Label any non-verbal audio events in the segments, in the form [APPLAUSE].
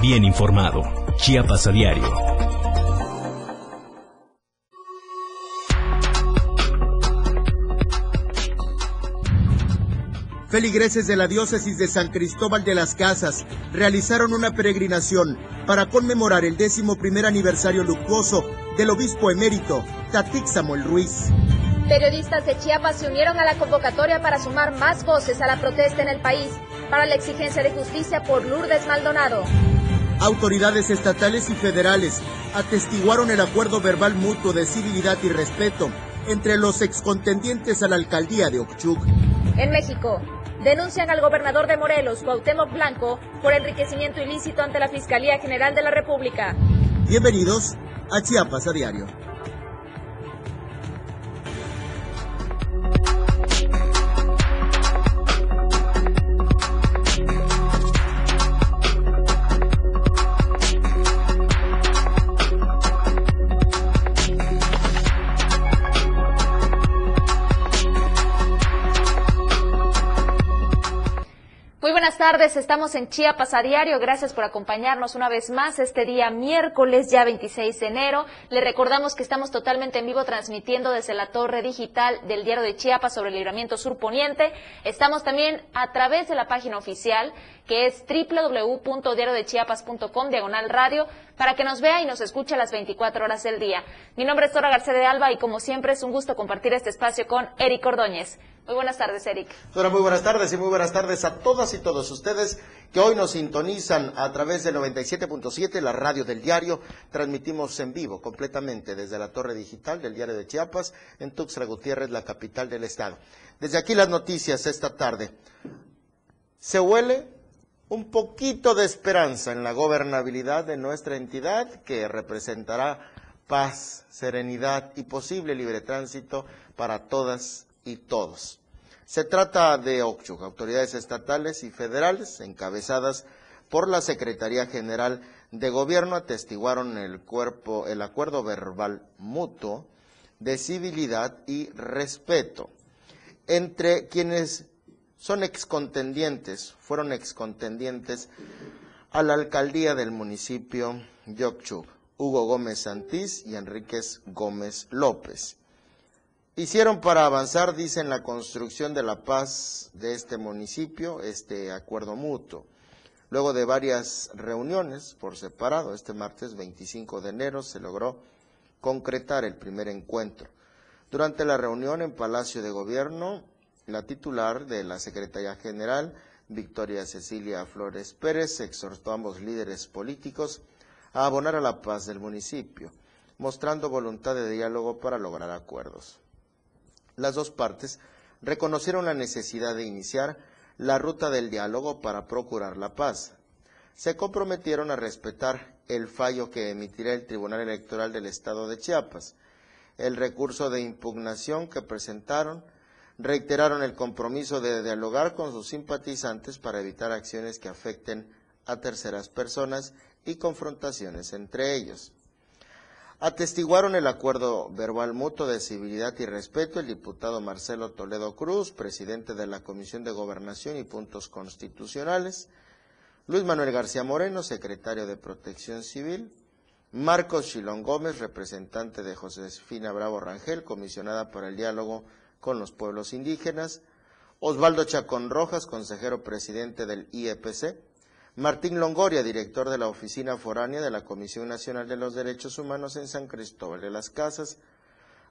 bien informado. Chiapas a diario. Feligreses de la diócesis de San Cristóbal de las Casas realizaron una peregrinación para conmemorar el décimo primer aniversario luctuoso del obispo emérito Tatix Samuel Ruiz. Periodistas de Chiapas se unieron a la convocatoria para sumar más voces a la protesta en el país para la exigencia de justicia por Lourdes Maldonado. Autoridades estatales y federales atestiguaron el acuerdo verbal mutuo de civilidad y respeto entre los excontendientes a la alcaldía de Ochuc. En México, denuncian al gobernador de Morelos, Cuauhtémoc Blanco, por enriquecimiento ilícito ante la Fiscalía General de la República. Bienvenidos a Chiapas a Diario. Tardes, estamos en Chiapas a diario. Gracias por acompañarnos una vez más este día miércoles, ya 26 de enero. Le recordamos que estamos totalmente en vivo transmitiendo desde la torre digital del diario de Chiapas sobre el libramiento sur poniente. Estamos también a través de la página oficial que es www.diariodechiapas.com diagonal radio para que nos vea y nos escuche a las 24 horas del día. Mi nombre es Tora García de Alba y como siempre es un gusto compartir este espacio con Eric Ordóñez. Muy buenas tardes, Eric. Hola, muy buenas tardes y muy buenas tardes a todas y todos ustedes que hoy nos sintonizan a través del 97.7, la radio del diario. Transmitimos en vivo completamente desde la torre digital del diario de Chiapas en Tuxtla Gutiérrez, la capital del estado. Desde aquí las noticias esta tarde. Se huele un poquito de esperanza en la gobernabilidad de nuestra entidad que representará paz, serenidad y posible libre tránsito para todas y todos. Se trata de ocho autoridades estatales y federales, encabezadas por la Secretaría General de Gobierno, atestiguaron el, cuerpo, el acuerdo verbal mutuo de civilidad y respeto entre quienes son excontendientes, fueron excontendientes a la alcaldía del municipio Yocchuk, Hugo Gómez Santís y Enríquez Gómez López. Hicieron para avanzar, dicen, la construcción de la paz de este municipio, este acuerdo mutuo. Luego de varias reuniones por separado, este martes 25 de enero se logró concretar el primer encuentro. Durante la reunión en Palacio de Gobierno, la titular de la Secretaría General, Victoria Cecilia Flores Pérez, exhortó a ambos líderes políticos a abonar a la paz del municipio, mostrando voluntad de diálogo para lograr acuerdos. Las dos partes reconocieron la necesidad de iniciar la ruta del diálogo para procurar la paz. Se comprometieron a respetar el fallo que emitirá el Tribunal Electoral del Estado de Chiapas. El recurso de impugnación que presentaron reiteraron el compromiso de dialogar con sus simpatizantes para evitar acciones que afecten a terceras personas y confrontaciones entre ellos. Atestiguaron el acuerdo verbal mutuo de civilidad y respeto. El diputado Marcelo Toledo Cruz, presidente de la Comisión de Gobernación y Puntos Constitucionales, Luis Manuel García Moreno, secretario de Protección Civil, Marcos Chilón Gómez, representante de Josefina Bravo Rangel, comisionada para el diálogo con los pueblos indígenas, Osvaldo Chacón Rojas, consejero presidente del IEPC, Martín Longoria, director de la Oficina Foránea de la Comisión Nacional de los Derechos Humanos en San Cristóbal de las Casas,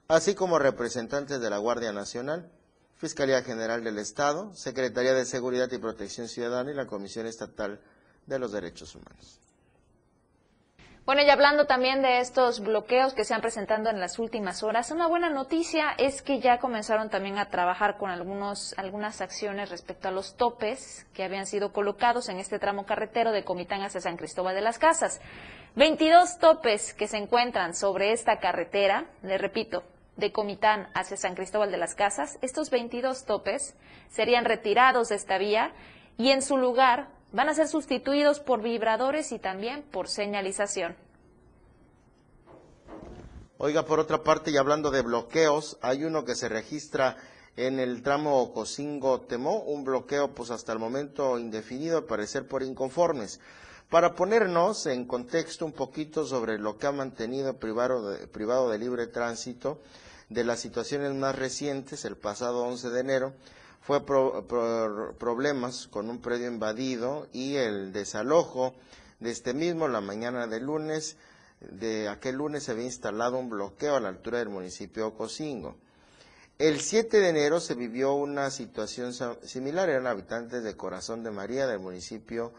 así como representantes de la Guardia Nacional, Fiscalía General del Estado, Secretaría de Seguridad y Protección Ciudadana y la Comisión Estatal de los Derechos Humanos. Bueno, y hablando también de estos bloqueos que se han presentado en las últimas horas, una buena noticia es que ya comenzaron también a trabajar con algunos, algunas acciones respecto a los topes que habían sido colocados en este tramo carretero de Comitán hacia San Cristóbal de las Casas. 22 topes que se encuentran sobre esta carretera, le repito, de Comitán hacia San Cristóbal de las Casas, estos 22 topes serían retirados de esta vía y en su lugar van a ser sustituidos por vibradores y también por señalización. Oiga, por otra parte, y hablando de bloqueos, hay uno que se registra en el tramo Cocingo-Temó, un bloqueo pues hasta el momento indefinido, al parecer por inconformes. Para ponernos en contexto un poquito sobre lo que ha mantenido privado privado de libre tránsito, de las situaciones más recientes, el pasado 11 de enero, fue problemas con un predio invadido y el desalojo de este mismo, la mañana de lunes, de aquel lunes se había instalado un bloqueo a la altura del municipio de Ocosingo. El 7 de enero se vivió una situación similar, eran habitantes de Corazón de María del municipio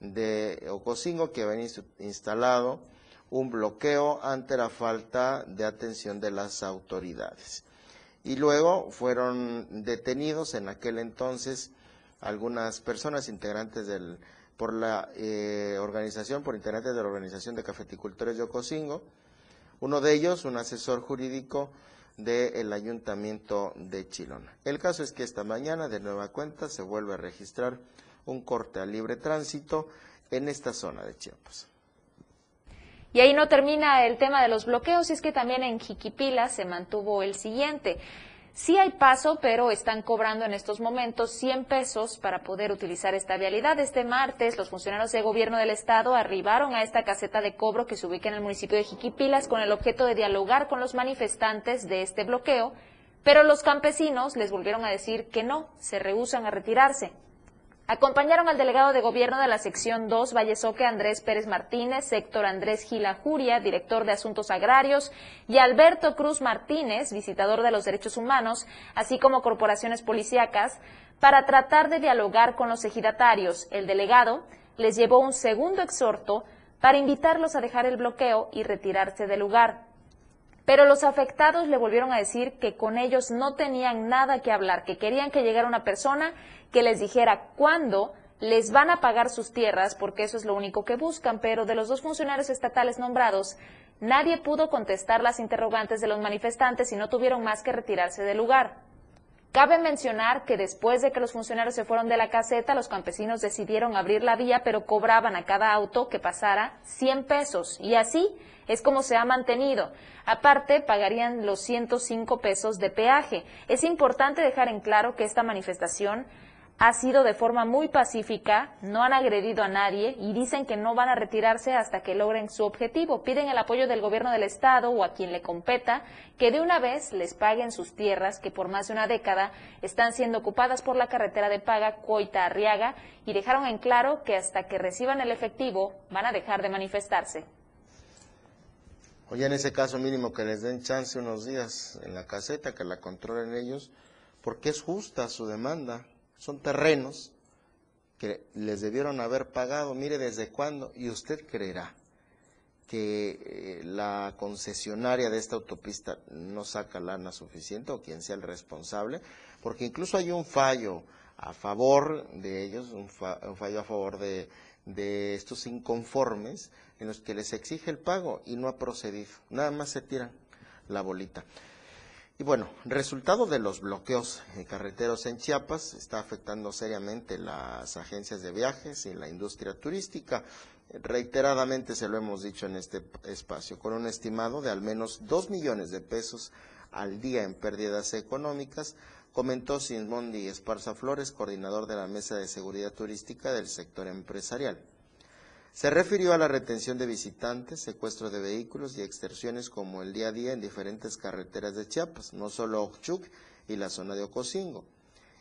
de Ocosingo que habían instalado un bloqueo ante la falta de atención de las autoridades. Y luego fueron detenidos en aquel entonces algunas personas integrantes del por la eh, organización, por integrantes de la Organización de Cafeticultores de Ocosingo, uno de ellos, un asesor jurídico del Ayuntamiento de Chilón. El caso es que esta mañana, de nueva cuenta, se vuelve a registrar un corte a libre tránsito en esta zona de Chiapas. Y ahí no termina el tema de los bloqueos, y es que también en Jiquipila se mantuvo el siguiente. Sí hay paso, pero están cobrando en estos momentos 100 pesos para poder utilizar esta vialidad. Este martes, los funcionarios de gobierno del estado arribaron a esta caseta de cobro que se ubica en el municipio de Jiquipilas con el objeto de dialogar con los manifestantes de este bloqueo, pero los campesinos les volvieron a decir que no, se rehusan a retirarse. Acompañaron al delegado de gobierno de la sección 2, Vallesoque, Andrés Pérez Martínez, Héctor Andrés Gila Juria, director de Asuntos Agrarios, y Alberto Cruz Martínez, visitador de los derechos humanos, así como corporaciones policíacas, para tratar de dialogar con los ejidatarios. El delegado les llevó un segundo exhorto para invitarlos a dejar el bloqueo y retirarse del lugar. Pero los afectados le volvieron a decir que con ellos no tenían nada que hablar, que querían que llegara una persona que les dijera cuándo les van a pagar sus tierras, porque eso es lo único que buscan, pero de los dos funcionarios estatales nombrados, nadie pudo contestar las interrogantes de los manifestantes y no tuvieron más que retirarse del lugar. Cabe mencionar que después de que los funcionarios se fueron de la caseta, los campesinos decidieron abrir la vía, pero cobraban a cada auto que pasara 100 pesos. Y así es como se ha mantenido. Aparte, pagarían los 105 pesos de peaje. Es importante dejar en claro que esta manifestación ha sido de forma muy pacífica, no han agredido a nadie y dicen que no van a retirarse hasta que logren su objetivo. Piden el apoyo del gobierno del Estado o a quien le competa que de una vez les paguen sus tierras que por más de una década están siendo ocupadas por la carretera de paga Coita-Arriaga y dejaron en claro que hasta que reciban el efectivo van a dejar de manifestarse. Oye, en ese caso mínimo que les den chance unos días en la caseta, que la controlen ellos, porque es justa su demanda son terrenos que les debieron haber pagado, mire desde cuándo, y usted creerá que eh, la concesionaria de esta autopista no saca lana suficiente o quien sea el responsable, porque incluso hay un fallo a favor de ellos, un, fallo a favor de, de estos inconformes en los que les exige el pago y no ha procedido, nada más se tiran la bolita. Y bueno, resultado de los bloqueos carreteros en Chiapas está afectando seriamente las agencias de viajes y la industria turística. Reiteradamente se lo hemos dicho en este espacio, con un estimado de al menos dos millones de pesos al día en pérdidas económicas, comentó Simondi Esparza Flores, coordinador de la Mesa de Seguridad Turística del sector empresarial. Se refirió a la retención de visitantes, secuestro de vehículos y extorsiones como el día a día en diferentes carreteras de Chiapas, no solo Ochuc y la zona de Ocosingo.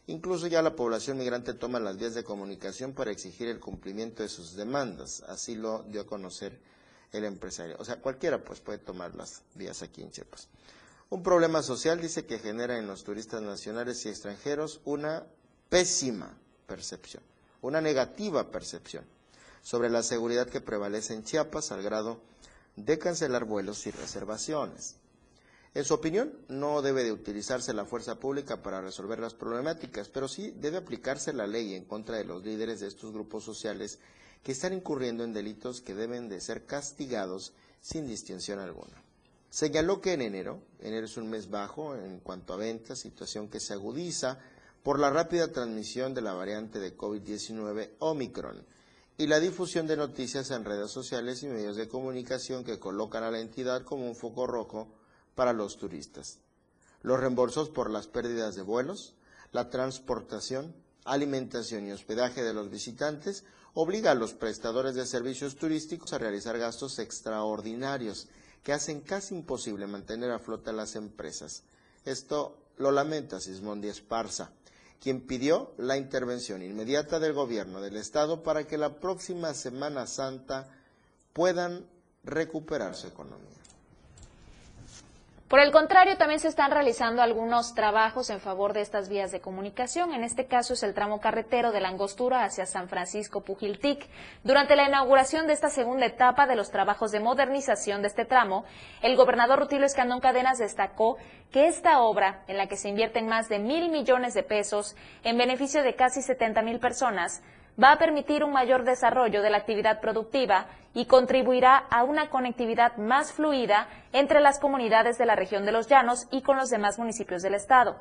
Incluso ya la población migrante toma las vías de comunicación para exigir el cumplimiento de sus demandas, así lo dio a conocer el empresario. O sea, cualquiera pues puede tomar las vías aquí en Chiapas. Un problema social dice que genera en los turistas nacionales y extranjeros una pésima percepción, una negativa percepción sobre la seguridad que prevalece en Chiapas al grado de cancelar vuelos y reservaciones. En su opinión, no debe de utilizarse la fuerza pública para resolver las problemáticas, pero sí debe aplicarse la ley en contra de los líderes de estos grupos sociales que están incurriendo en delitos que deben de ser castigados sin distinción alguna. Señaló que en enero, enero es un mes bajo en cuanto a ventas, situación que se agudiza por la rápida transmisión de la variante de COVID-19 Omicron, y la difusión de noticias en redes sociales y medios de comunicación que colocan a la entidad como un foco rojo para los turistas. Los reembolsos por las pérdidas de vuelos, la transportación, alimentación y hospedaje de los visitantes obliga a los prestadores de servicios turísticos a realizar gastos extraordinarios que hacen casi imposible mantener a flota las empresas. Esto lo lamenta Sismondi Esparza, quien pidió la intervención inmediata del gobierno del estado para que la próxima Semana Santa puedan recuperar su economía. Por el contrario, también se están realizando algunos trabajos en favor de estas vías de comunicación. En este caso es el tramo carretero de la Angostura hacia San Francisco Pujiltic. Durante la inauguración de esta segunda etapa de los trabajos de modernización de este tramo, el gobernador Rutilio Escandón Cadenas destacó que esta obra, en la que se invierten más de mil millones de pesos en beneficio de casi 70 mil personas, va a permitir un mayor desarrollo de la actividad productiva y contribuirá a una conectividad más fluida entre las comunidades de la región de los Llanos y con los demás municipios del Estado.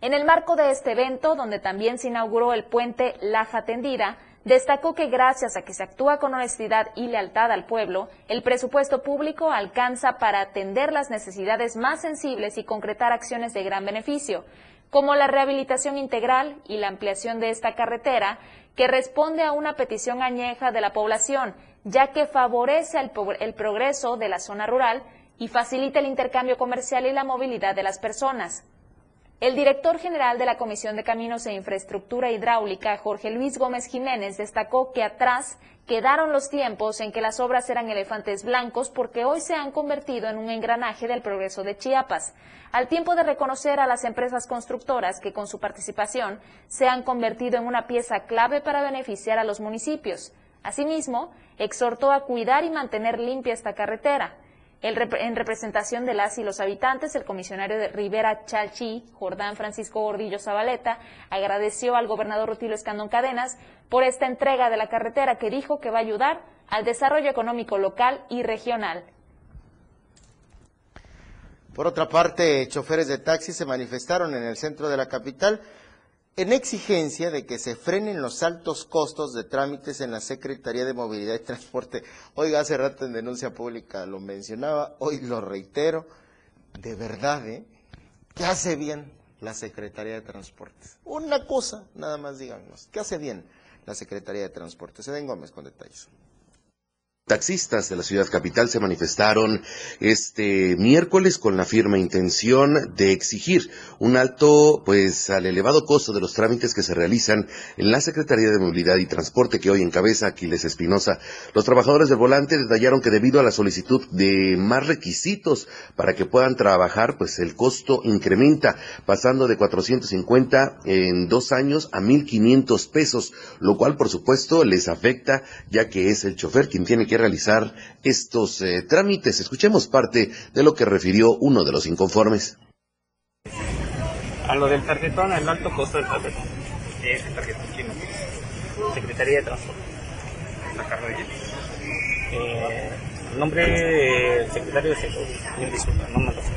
En el marco de este evento, donde también se inauguró el puente Laja Tendida, destacó que gracias a que se actúa con honestidad y lealtad al pueblo, el presupuesto público alcanza para atender las necesidades más sensibles y concretar acciones de gran beneficio, como la rehabilitación integral y la ampliación de esta carretera, que responde a una petición añeja de la población, ya que favorece el, el, progreso de la zona rural y facilita el intercambio comercial y la movilidad de las personas. El director general de la Comisión de Caminos e Infraestructura Hidráulica, Jorge Luis Gómez Jiménez, destacó que atrás quedaron los tiempos en que las obras eran elefantes blancos porque hoy se han convertido en un engranaje del progreso de Chiapas, al tiempo de reconocer a las empresas constructoras que con su participación se han convertido en una pieza clave para beneficiar a los municipios. Asimismo, exhortó a cuidar y mantener limpia esta carretera en representación de las y los habitantes, el comisionario de Rivera Chalchi, Jordán Francisco Gordillo Zabaleta, agradeció al gobernador Rutilio Escandón Cadenas por esta entrega de la carretera que dijo que va a ayudar al desarrollo económico local y regional. Por otra parte, choferes de taxi se manifestaron en el centro de la capital en exigencia de que se frenen los altos costos de trámites en la Secretaría de Movilidad y Transporte. Oiga, hace rato en denuncia pública lo mencionaba, hoy lo reitero, de verdad, ¿eh? ¿Qué hace bien la Secretaría de Transportes? Una cosa, nada más díganos, ¿qué hace bien la Secretaría de Transportes? Se den Gómez con detalles. Taxistas de la ciudad capital se manifestaron este miércoles con la firme intención de exigir un alto, pues, al elevado costo de los trámites que se realizan en la Secretaría de Movilidad y Transporte que hoy encabeza Aquiles Espinosa. Los trabajadores del volante detallaron que debido a la solicitud de más requisitos para que puedan trabajar, pues el costo incrementa, pasando de 450 en dos años a 1.500 pesos, lo cual, por supuesto, les afecta, ya que es el chofer quien tiene que realizar estos eh, trámites. Escuchemos parte de lo que refirió uno de los inconformes. A lo del tarjetón, el alto costo del tarjetón. Es el tarjetón chino. Secretaría de Transporte. ¿La carga de eh, El nombre del secretario es Mil disculpas, no me lo sé.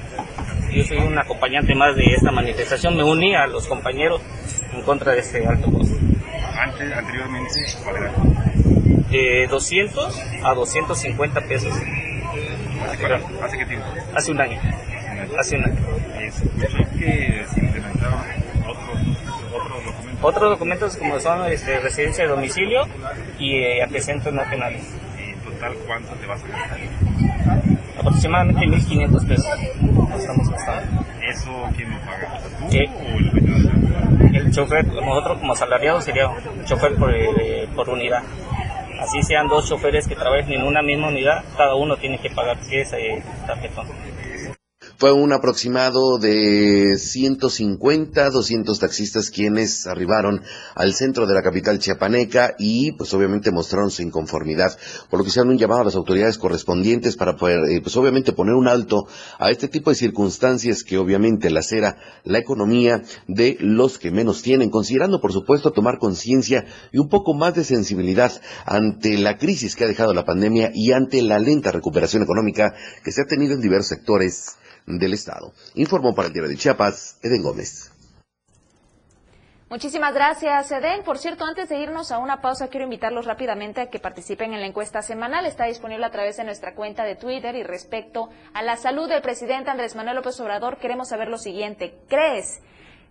Yo soy un acompañante más de esta manifestación. Me uní a los compañeros en contra de este alto costo. Antes, anteriormente, ¿cuál era? De 200 a 250 pesos. ¿Hace, ¿Hace qué tiempo? Hace un año. Hace un año. que se implementaron otros, otros documentos. Otros documentos como son este, residencia de domicilio y eh, antecedentes no penales. ¿Y en total cuánto te vas a gastar? Aproximadamente 1.500 pesos. estamos gastando. ¿Eso quién lo paga? ¿Tú ¿Qué? o el dueño El chofer, nosotros como asalariados sería un chofer por, eh, por unidad así sean dos choferes que trabajen en una misma unidad, cada uno tiene que pagar ese tarjetón. Fue un aproximado de 150, 200 taxistas quienes arribaron al centro de la capital chiapaneca y pues obviamente mostraron su inconformidad, por lo que hicieron un llamado a las autoridades correspondientes para poder eh, pues obviamente poner un alto a este tipo de circunstancias que obviamente lacera la economía de los que menos tienen, considerando por supuesto tomar conciencia y un poco más de sensibilidad ante la crisis que ha dejado la pandemia y ante la lenta recuperación económica que se ha tenido en diversos sectores del Estado. Informó para el Diario de Chiapas, Eden Gómez. Muchísimas gracias, Eden. Por cierto, antes de irnos a una pausa, quiero invitarlos rápidamente a que participen en la encuesta semanal. Está disponible a través de nuestra cuenta de Twitter y respecto a la salud del presidente Andrés Manuel López Obrador, queremos saber lo siguiente. ¿Crees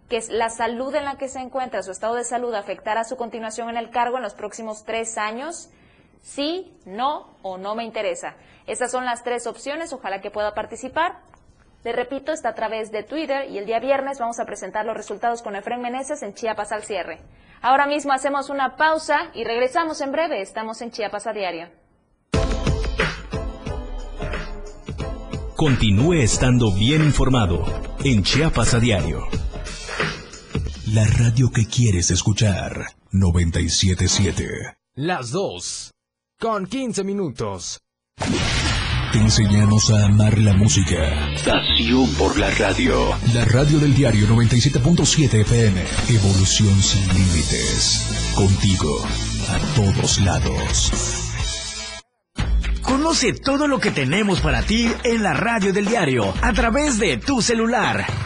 que la salud en la que se encuentra, su estado de salud, afectará su continuación en el cargo en los próximos tres años? Sí, no o no me interesa. Estas son las tres opciones, ojalá que pueda participar. Le repito, está a través de Twitter y el día viernes vamos a presentar los resultados con Efren Meneses en Chiapas al cierre. Ahora mismo hacemos una pausa y regresamos en breve. Estamos en Chiapas a diario. Continúe estando bien informado en Chiapas a diario. La radio que quieres escuchar. 977. Las dos. Con 15 minutos. Te enseñamos a amar la música. Pasión por la radio. La radio del diario 97.7 FM. Evolución sin límites. Contigo. A todos lados. Conoce todo lo que tenemos para ti en la radio del diario a través de tu celular.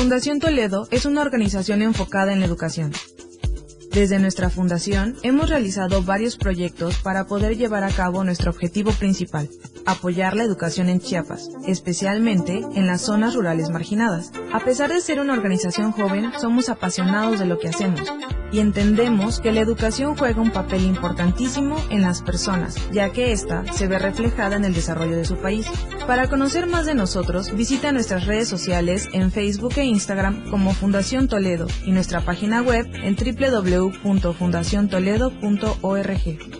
Fundación Toledo es una organización enfocada en la educación. Desde nuestra fundación hemos realizado varios proyectos para poder llevar a cabo nuestro objetivo principal, apoyar la educación en Chiapas, especialmente en las zonas rurales marginadas. A pesar de ser una organización joven, somos apasionados de lo que hacemos y entendemos que la educación juega un papel importantísimo en las personas, ya que ésta se ve reflejada en el desarrollo de su país. Para conocer más de nosotros, visita nuestras redes sociales en Facebook e Instagram como Fundación Toledo y nuestra página web en www.fundaciontoledo.org.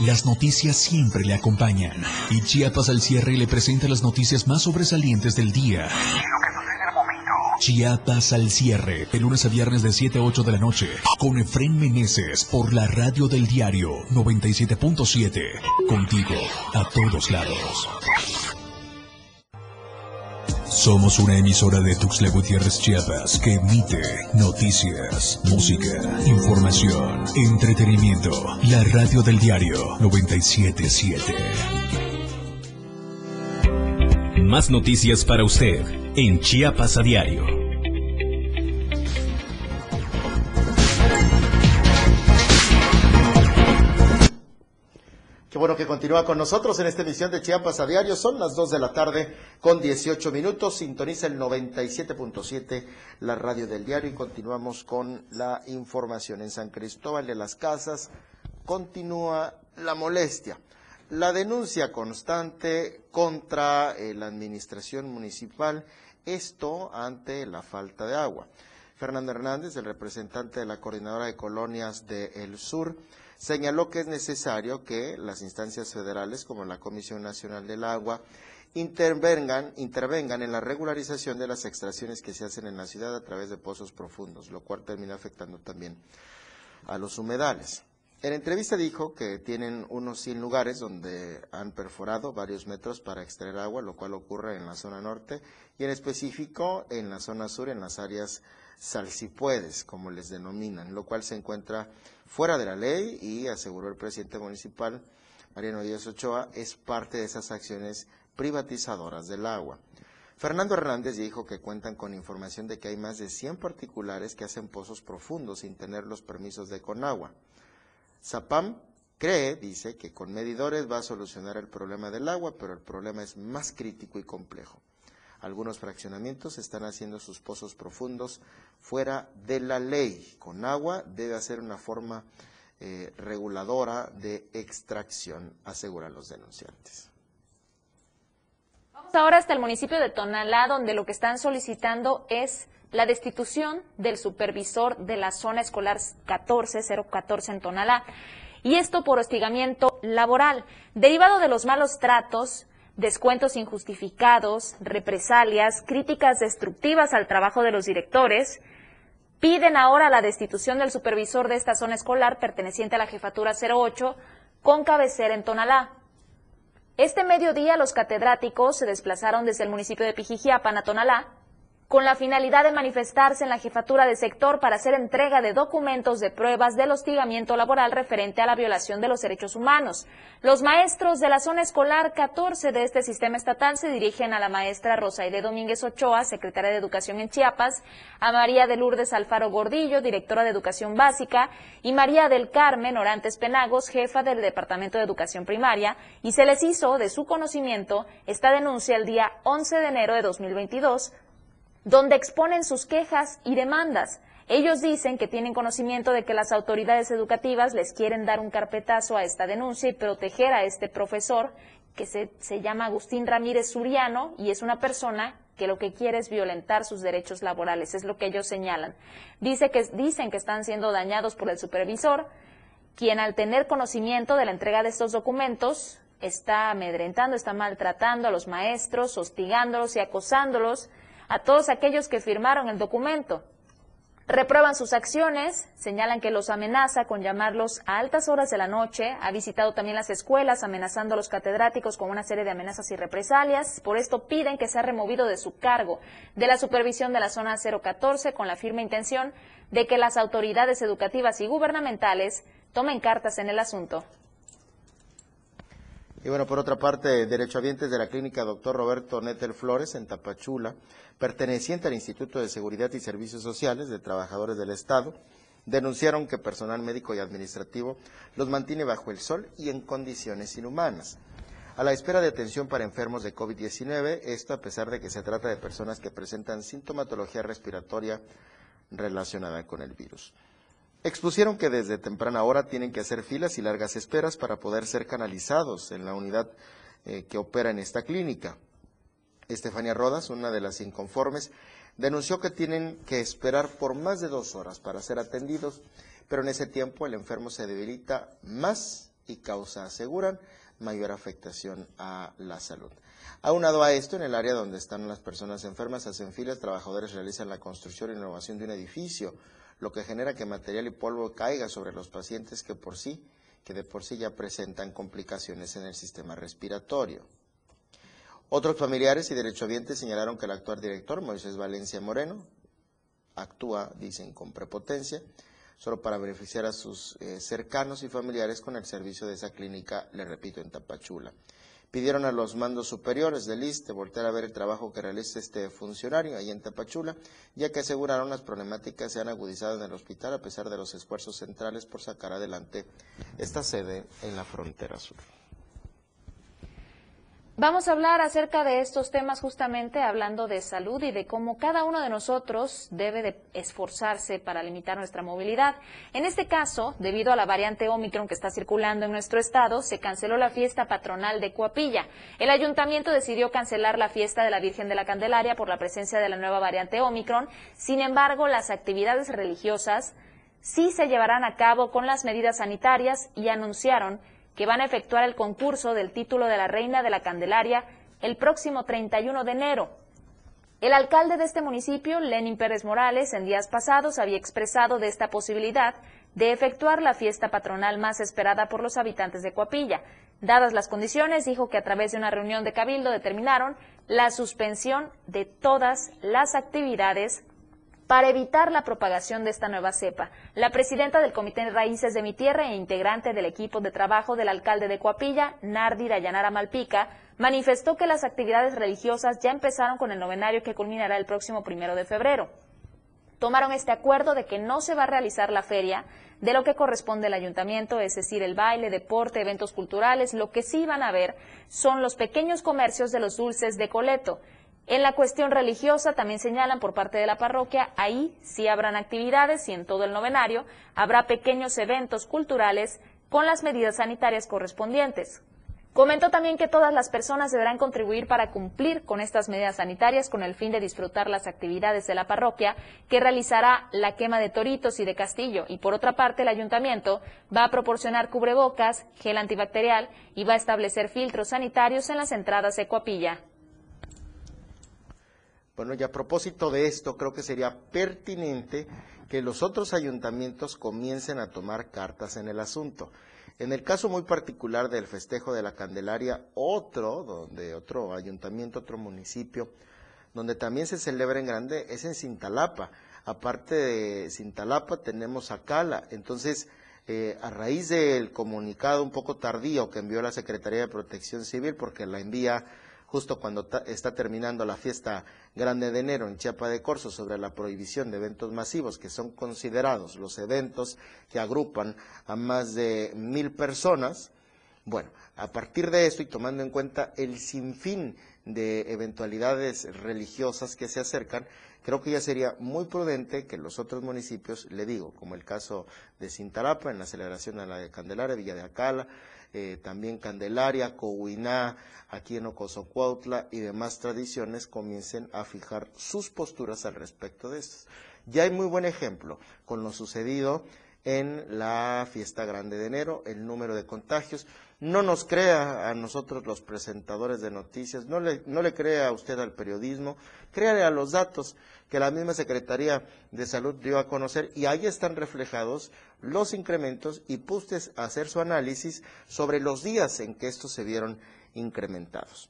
las noticias siempre le acompañan. Y Chiapas al cierre le presenta las noticias más sobresalientes del día. Chiapas al cierre, de lunes a viernes de 7 a 8 de la noche, con Efren Meneses por la radio del diario 97.7. Contigo, a todos lados. Somos una emisora de Tuxtla Gutiérrez Chiapas que emite noticias, música, información, entretenimiento. La radio del diario 977. Más noticias para usted en Chiapas a diario. Qué bueno que continúa con nosotros en esta emisión de Chiapas a diario. Son las 2 de la tarde con 18 minutos. Sintoniza el 97.7, la radio del diario, y continuamos con la información. En San Cristóbal de las Casas continúa la molestia. La denuncia constante contra eh, la administración municipal, esto ante la falta de agua. Fernando Hernández, el representante de la Coordinadora de Colonias del Sur, señaló que es necesario que las instancias federales, como la Comisión Nacional del Agua, intervengan, intervengan en la regularización de las extracciones que se hacen en la ciudad a través de pozos profundos, lo cual termina afectando también a los humedales. En entrevista dijo que tienen unos 100 lugares donde han perforado varios metros para extraer agua, lo cual ocurre en la zona norte y en específico en la zona sur, en las áreas salsipuedes, como les denominan, lo cual se encuentra fuera de la ley y aseguró el presidente municipal, Mariano Díaz Ochoa, es parte de esas acciones privatizadoras del agua. Fernando Hernández dijo que cuentan con información de que hay más de 100 particulares que hacen pozos profundos sin tener los permisos de Conagua. Zapam cree, dice, que con medidores va a solucionar el problema del agua, pero el problema es más crítico y complejo. Algunos fraccionamientos están haciendo sus pozos profundos fuera de la ley. Con agua debe hacer una forma eh, reguladora de extracción, aseguran los denunciantes. ahora hasta el municipio de Tonalá, donde lo que están solicitando es la destitución del supervisor de la zona escolar 14014 en Tonalá. Y esto por hostigamiento laboral, derivado de los malos tratos, descuentos injustificados, represalias, críticas destructivas al trabajo de los directores, piden ahora la destitución del supervisor de esta zona escolar perteneciente a la jefatura 08 con cabecera en Tonalá. Este mediodía los catedráticos se desplazaron desde el municipio de Pijijiapan a Tonalá con la finalidad de manifestarse en la jefatura de sector para hacer entrega de documentos de pruebas del hostigamiento laboral referente a la violación de los derechos humanos. Los maestros de la zona escolar 14 de este sistema estatal se dirigen a la maestra Rosaide Domínguez Ochoa, secretaria de Educación en Chiapas, a María de Lourdes Alfaro Gordillo, directora de Educación Básica, y María del Carmen Orantes Penagos, jefa del Departamento de Educación Primaria, y se les hizo de su conocimiento esta denuncia el día 11 de enero de 2022 donde exponen sus quejas y demandas. Ellos dicen que tienen conocimiento de que las autoridades educativas les quieren dar un carpetazo a esta denuncia y proteger a este profesor que se, llama Agustín Ramírez Suriano y es una persona que lo que quiere es violentar sus derechos laborales, es lo que ellos señalan. Dice que, dicen que están siendo dañados por el supervisor, quien al tener conocimiento de la entrega de estos documentos está amedrentando, está maltratando a los maestros, hostigándolos y acosándolos a todos aquellos que firmaron el documento. Reprueban sus acciones, señalan que los amenaza con llamarlos a altas horas de la noche, ha visitado también las escuelas amenazando a los catedráticos con una serie de amenazas y represalias, por esto piden que sea removido de su cargo de la supervisión de la zona 014 con la firme intención de que las autoridades educativas y gubernamentales tomen cartas en el asunto. Y bueno, por otra parte, derechohabientes de la clínica Dr. Roberto Nettel Flores en Tapachula, perteneciente al Instituto de Seguridad y Servicios Sociales de Trabajadores del Estado, denunciaron que personal médico y administrativo los mantiene bajo el sol y en condiciones inhumanas. A la espera de atención para enfermos de COVID-19, esto a pesar de que se trata de personas que presentan sintomatología respiratoria relacionada con el virus. Expusieron que desde temprana hora tienen que hacer filas y largas esperas para poder ser canalizados en la unidad eh, que opera en esta clínica. Estefania Rodas, una de las inconformes, denunció que tienen que esperar por más de dos horas para ser atendidos, pero en ese tiempo el enfermo se debilita más y causa, aseguran, mayor afectación a la salud. Aunado a esto, en el área donde están las personas enfermas, hacen filas, trabajadores realizan la construcción y innovación de un edificio, lo que genera que material y polvo caiga sobre los pacientes que por sí, que de por sí ya presentan complicaciones en el sistema respiratorio. Otros familiares y derechohabientes señalaron que el actual director, Moisés Valencia Moreno, actúa, dicen, con prepotencia, solo para beneficiar a sus eh, cercanos y familiares con el servicio de esa clínica, le repito, en Tapachula pidieron a los mandos superiores del ISTE volver a ver el trabajo que realiza este funcionario ahí en Tapachula, ya que aseguraron las problemáticas se han agudizado en el hospital a pesar de los esfuerzos centrales por sacar adelante esta sede en la frontera sur. Vamos a hablar acerca de estos temas justamente hablando de salud y de cómo cada uno de nosotros debe de esforzarse para limitar nuestra movilidad. En este caso, debido a la variante Omicron que está circulando en nuestro estado, se canceló la fiesta patronal de Coapilla. El ayuntamiento decidió cancelar la fiesta de la Virgen de la Candelaria por la presencia de la nueva variante Omicron. Sin embargo, las actividades religiosas sí se llevarán a cabo con las medidas sanitarias y anunciaron que van a efectuar el concurso del título de la Reina de la Candelaria el próximo 31 de enero. El alcalde de este municipio, Lenin Pérez Morales, en días pasados había expresado de esta posibilidad de efectuar la fiesta patronal más esperada por los habitantes de Coapilla. Dadas las condiciones, dijo que a través de una reunión de cabildo determinaron la suspensión de todas las actividades para evitar la propagación de esta nueva cepa. La presidenta del Comité de Raíces de mi Tierra e integrante del equipo de trabajo del alcalde de Coapilla, Nardi Dayanara Malpica, manifestó que las actividades religiosas ya empezaron con el novenario que culminará el próximo primero de febrero. Tomaron este acuerdo de que no se va a realizar la feria de lo que corresponde al ayuntamiento, es decir, el baile, deporte, eventos culturales. Lo que sí van a ver son los pequeños comercios de los dulces de Coleto en la cuestión religiosa también señalan por parte de la parroquia, ahí sí habrán actividades y en todo el novenario habrá pequeños eventos culturales con las medidas sanitarias correspondientes. Comentó también que todas las personas deberán contribuir para cumplir con estas medidas sanitarias con el fin de disfrutar las actividades de la parroquia que realizará la quema de toritos y de castillo. Y por otra parte, el ayuntamiento va a proporcionar cubrebocas, gel antibacterial y va a establecer filtros sanitarios en las entradas de Coapilla. Bueno, y a propósito de esto, creo que sería pertinente que los otros ayuntamientos comiencen a tomar cartas en el asunto. En el caso muy particular del festejo de la Candelaria, otro, donde otro ayuntamiento, otro municipio, donde también se celebra en grande, es en Cintalapa. Aparte de Cintalapa tenemos a Cala. Entonces, eh, a raíz del comunicado un poco tardío que envió la Secretaría de Protección Civil, porque la envía justo cuando está terminando la fiesta grande de enero en Chiapa de Corzo sobre la prohibición de eventos masivos, que son considerados los eventos que agrupan a más de mil personas. Bueno, a partir de esto y tomando en cuenta el sinfín de eventualidades religiosas que se acercan, creo que ya sería muy prudente que los otros municipios, le digo, como el caso de Cintarapa en la celebración de la de Candelaria, Villa de Acala, eh, también Candelaria, Cohuiná, aquí en Ocosocuautla y demás tradiciones comiencen a fijar sus posturas al respecto de esto. Ya hay muy buen ejemplo con lo sucedido en la fiesta grande de enero, el número de contagios. No nos crea a nosotros los presentadores de noticias, no le, no le crea a usted al periodismo, créale a los datos que la misma Secretaría de Salud dio a conocer y ahí están reflejados los incrementos y pustes a hacer su análisis sobre los días en que estos se vieron incrementados.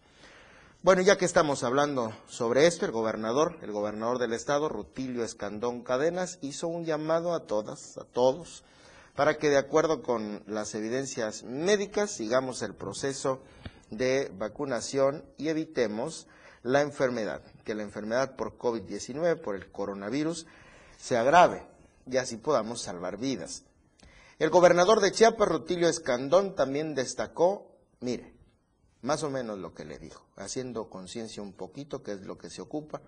Bueno, ya que estamos hablando sobre esto, el gobernador, el gobernador del estado, Rutilio Escandón Cadenas, hizo un llamado a todas, a todos, para que de acuerdo con las evidencias médicas sigamos el proceso de vacunación y evitemos la enfermedad, que la enfermedad por COVID-19, por el coronavirus, se agrave y así podamos salvar vidas. El gobernador de Chiapas, Rutilio Escandón, también destacó, mire, más o menos lo que le dijo, haciendo conciencia un poquito, que es lo que se ocupa,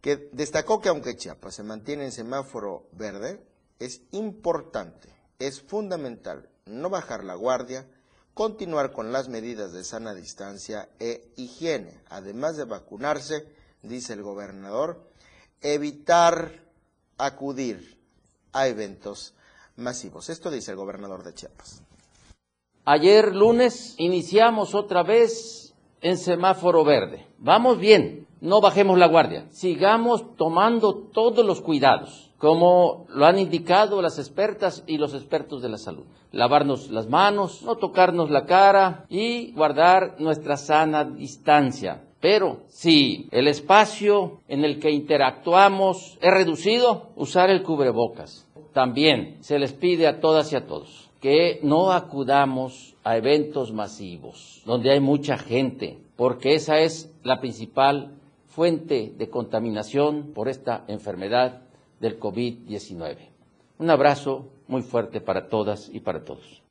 que destacó que aunque Chiapas se mantiene en semáforo verde, es importante, es fundamental no bajar la guardia, continuar con las medidas de sana distancia e higiene, además de vacunarse, dice el gobernador, evitar acudir a eventos masivos. Esto dice el gobernador de Chiapas. Ayer lunes iniciamos otra vez en semáforo verde. Vamos bien, no bajemos la guardia, sigamos tomando todos los cuidados como lo han indicado las expertas y los expertos de la salud. Lavarnos las manos, no tocarnos la cara y guardar nuestra sana distancia. Pero si el espacio en el que interactuamos es reducido, usar el cubrebocas. También se les pide a todas y a todos que no acudamos a eventos masivos donde hay mucha gente, porque esa es la principal fuente de contaminación por esta enfermedad del COVID-19. Un abrazo muy fuerte para todas y para todos.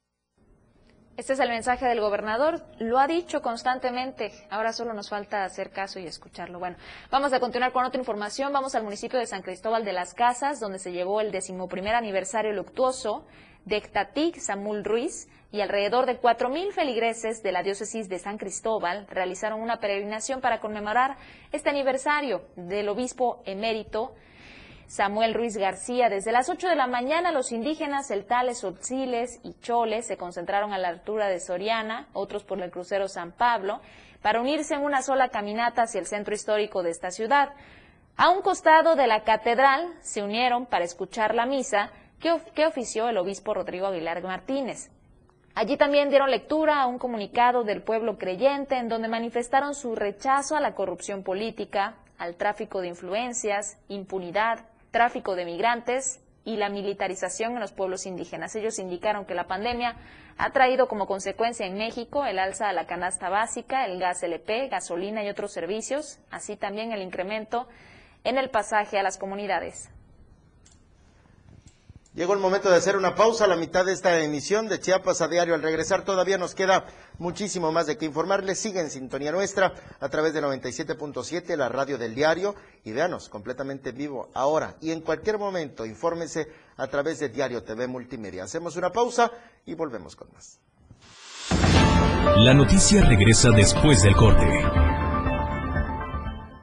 Este es el mensaje del gobernador. Lo ha dicho constantemente. Ahora solo nos falta hacer caso y escucharlo. Bueno, vamos a continuar con otra información. Vamos al municipio de San Cristóbal de las Casas, donde se llevó el decimoprimer aniversario luctuoso de Ectatic Samul Ruiz y alrededor de 4.000 feligreses de la diócesis de San Cristóbal realizaron una peregrinación para conmemorar este aniversario del obispo emérito Samuel Ruiz García. Desde las 8 de la mañana los indígenas celtales, otziles y choles se concentraron a la altura de Soriana, otros por el crucero San Pablo, para unirse en una sola caminata hacia el centro histórico de esta ciudad. A un costado de la catedral se unieron para escuchar la misa que, que ofició el obispo Rodrigo Aguilar Martínez. Allí también dieron lectura a un comunicado del pueblo creyente en donde manifestaron su rechazo a la corrupción política, al tráfico de influencias, impunidad, tráfico de migrantes y la militarización en los pueblos indígenas. Ellos indicaron que la pandemia ha traído como consecuencia en México el alza a la canasta básica, el gas LP, gasolina y otros servicios, así también el incremento en el pasaje a las comunidades. Llegó el momento de hacer una pausa a la mitad de esta emisión de Chiapas a diario. Al regresar todavía nos queda muchísimo más de qué informarles. Sigue en sintonía nuestra a través de 97.7, la radio del diario. Y véanos completamente vivo ahora y en cualquier momento. Infórmese a través de Diario TV Multimedia. Hacemos una pausa y volvemos con más. La noticia regresa después del corte.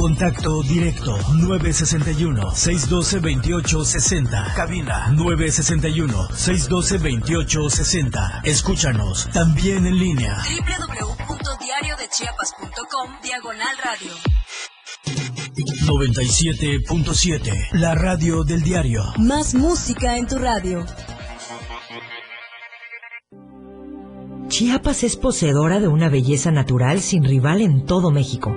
Contacto directo 961-612-2860. Cabina 961-612-2860. Escúchanos también en línea. www.diariodechiapas.com Diagonal Radio. 97.7. La radio del diario. Más música en tu radio. Chiapas es poseedora de una belleza natural sin rival en todo México.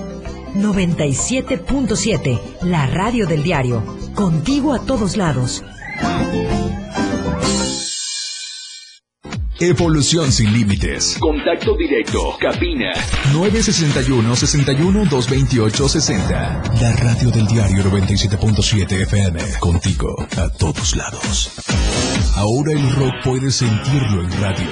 97.7, la radio del diario. Contigo a todos lados. Evolución sin límites. Contacto directo. Cabina. 961-61-228-60. La radio del diario 97.7 FM. Contigo a todos lados. Ahora el rock puedes sentirlo en radio.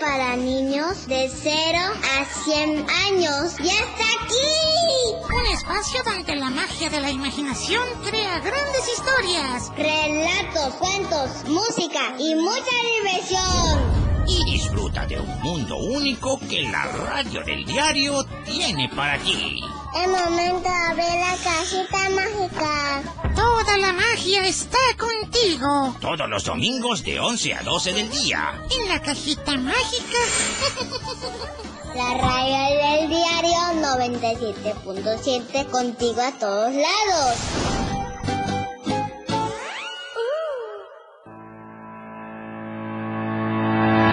Para niños de 0 a 100 años ya está aquí. Un espacio donde la magia de la imaginación crea grandes historias. Relatos, cuentos, música y mucha diversión. Y disfruta de un mundo único que la radio del diario tiene para ti. Es momento de abrir la cajita mágica. Toda la magia está contigo. Todos los domingos de 11 a 12 del día. En la cajita mágica. [LAUGHS] La radio del diario 97.7 contigo a todos lados.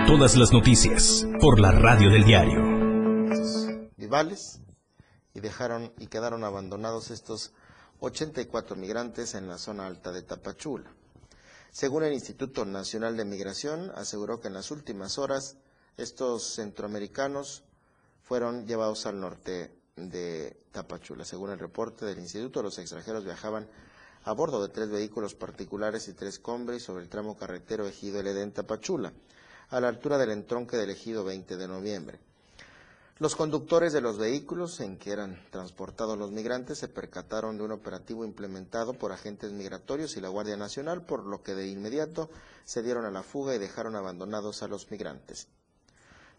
Todas las noticias por la radio del diario. Vivales y dejaron y quedaron abandonados estos 84 migrantes en la zona alta de Tapachula. Según el Instituto Nacional de Migración, aseguró que en las últimas horas estos centroamericanos fueron llevados al norte de Tapachula. Según el reporte del instituto, los extranjeros viajaban a bordo de tres vehículos particulares y tres combres sobre el tramo carretero Ejido El Edén Tapachula, a la altura del entronque del Ejido 20 de noviembre. Los conductores de los vehículos en que eran transportados los migrantes se percataron de un operativo implementado por agentes migratorios y la Guardia Nacional, por lo que de inmediato se dieron a la fuga y dejaron abandonados a los migrantes.